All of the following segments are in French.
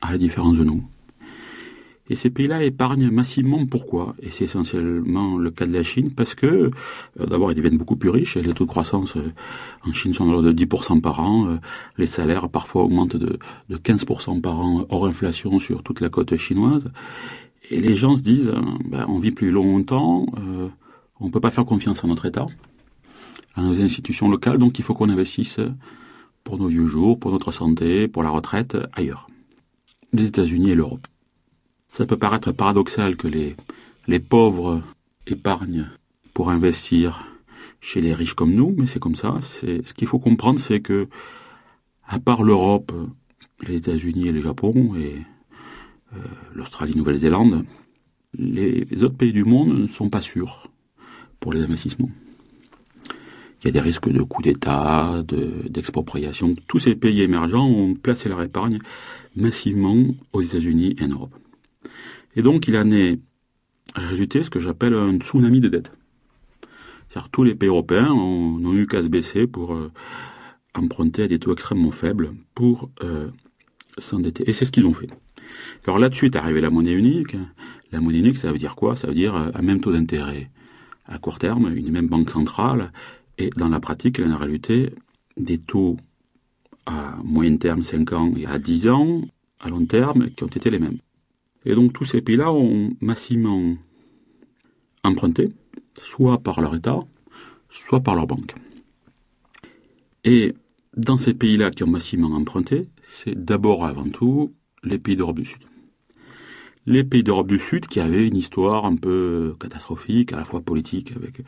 à la différence de nous. Et ces pays-là épargnent massivement. Pourquoi Et c'est essentiellement le cas de la Chine parce que, euh, d'abord, ils deviennent beaucoup plus riches. Les taux de croissance euh, en Chine sont de l'ordre de 10% par an. Euh, les salaires parfois augmentent de, de 15% par an hors inflation sur toute la côte chinoise. Et les gens se disent, ben, on vit plus longtemps, on peut pas faire confiance à notre État, à nos institutions locales, donc il faut qu'on investisse pour nos vieux jours, pour notre santé, pour la retraite, ailleurs. Les États-Unis et l'Europe. Ça peut paraître paradoxal que les, les pauvres épargnent pour investir chez les riches comme nous, mais c'est comme ça. Ce qu'il faut comprendre, c'est que à part l'Europe, les États-Unis et le Japon et euh, l'Australie, Nouvelle-Zélande, les autres pays du monde ne sont pas sûrs pour les investissements. Il y a des risques de coup d'État, de- d'expropriation. Tous ces pays émergents ont placé leur épargne massivement aux États-Unis et en Europe. Et donc, il en est résulté ce que j'appelle un tsunami de dette. C'est-à-dire tous les pays européens ont- n'ont eu qu'à se baisser pour euh, emprunter à des taux extrêmement faibles pour euh, s'endetter. Et c'est ce qu'ils ont fait. Alors là-dessus est arrivée la monnaie unique. La monnaie unique, ça veut dire quoi? Ça veut dire euh, un même taux d'intérêt à court terme, une même banque centrale, et dans la pratique, en réalité, des taux à moyen terme, 5 ans, et à 10 ans, à long terme, qui ont été les mêmes. Et donc tous ces pays-là ont massivement emprunté, soit par leur État, soit par leur banque. Et dans ces pays-là qui ont massivement emprunté, c'est d'abord et avant tout les pays d'Europe du Sud. Les pays d'Europe du Sud qui avaient une histoire un peu catastrophique, à la fois politique, avec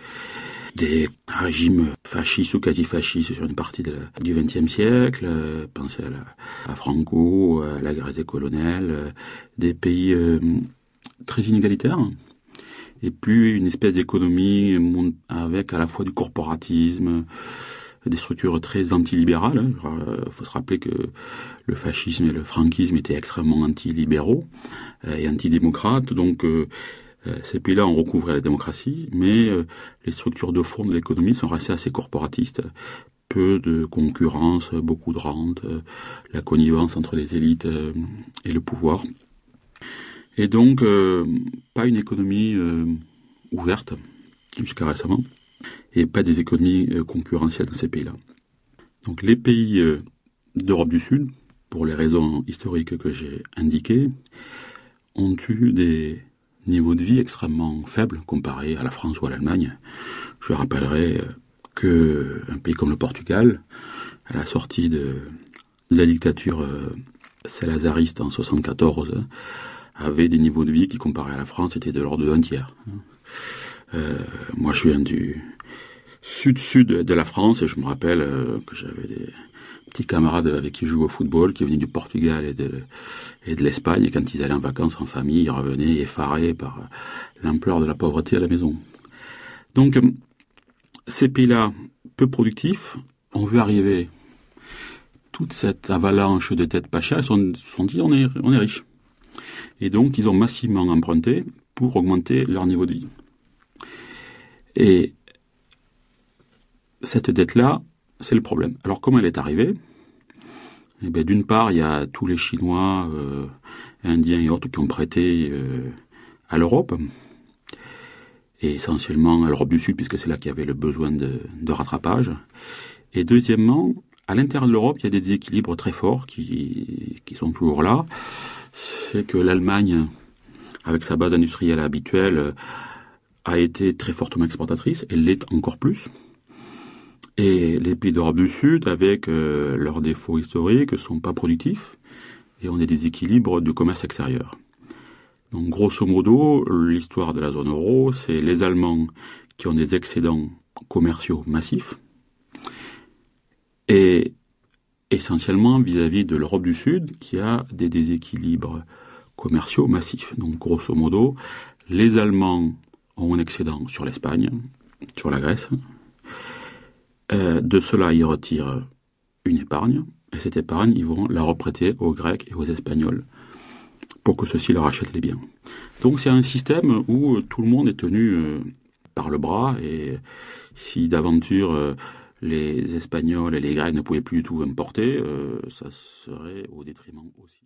des régimes fascistes ou quasi-fascistes sur une partie du XXe siècle, euh, pensez à, Franco, à la Grèce coloniale, euh, des pays euh, très inégalitaires, et puis une espèce d'économie avec à la fois du corporatisme, des structures très antilibérales. Il faut se rappeler que le fascisme et le franquisme étaient extrêmement antilibéraux euh, et antidémocrates, donc euh, euh, ces pays-là ont recouvré la démocratie, mais euh, les structures de fond de l'économie sont restées assez corporatistes. Peu de concurrence, beaucoup de rente, euh, la connivence entre les élites euh, et le pouvoir. Et donc, euh, pas une économie euh, ouverte jusqu'à récemment, et pas des économies euh, concurrentielles dans ces pays-là. Donc les pays euh, d'Europe du Sud, pour les raisons historiques que j'ai indiquées, ont eu des niveaux de vie extrêmement faibles comparés à la France ou à l'Allemagne. Je rappellerai euh, que un pays comme le Portugal, à la sortie de, la dictature salazariste en 74, avait des niveaux de vie qui, comparés à la France, étaient de l'ordre d'un tiers. Moi, je viens du sud-sud de la France et je me rappelle euh, que j'avais des petits camarades avec qui je jouais au football qui venaient du Portugal et de, l'Espagne et quand ils allaient en vacances en famille, ils revenaient effarés par l'ampleur de la pauvreté à la maison. Donc, euh, ces pays-là, peu productifs, ont vu arriver toute cette avalanche de dettes pas chères, ils se sont, sont dit on est, on est riche. Et donc, ils ont massivement emprunté pour augmenter leur niveau de vie. Et cette dette-là, c'est le problème. Alors, comment elle est arrivée? Eh bien, D'une part, il y a tous les Chinois, euh, Indiens et autres qui ont prêté euh, à l'Europe, et essentiellement à l'Europe du Sud, puisque c'est là qu'il y avait le besoin de, rattrapage. Et deuxièmement, à l'intérieur de l'Europe, il y a des déséquilibres très forts qui, qui sont toujours là. C'est que l'Allemagne, avec sa base industrielle habituelle, a été très fortement exportatrice, elle l'est encore plus. Et les pays d'Europe du Sud, avec euh, leurs défauts historiques, sont pas productifs et ont des déséquilibres du commerce extérieur. Donc, grosso modo, l'histoire de la zone euro, c'est les Allemands qui ont des excédents commerciaux massifs et essentiellement vis-à-vis de l'Europe du Sud qui a des déséquilibres commerciaux massifs. Donc, grosso modo, les Allemands ont un excédent sur l'Espagne, sur la Grèce. Euh, de cela, ils retirent une épargne, et cette épargne, ils vont la reprêter aux Grecs et aux Espagnols pour que ceux-ci leur achètent les biens. Donc c'est un système où tout le monde est tenu euh, par le bras, et si d'aventure euh, les Espagnols et les Grecs ne pouvaient plus du tout importer, ça serait au détriment aussi.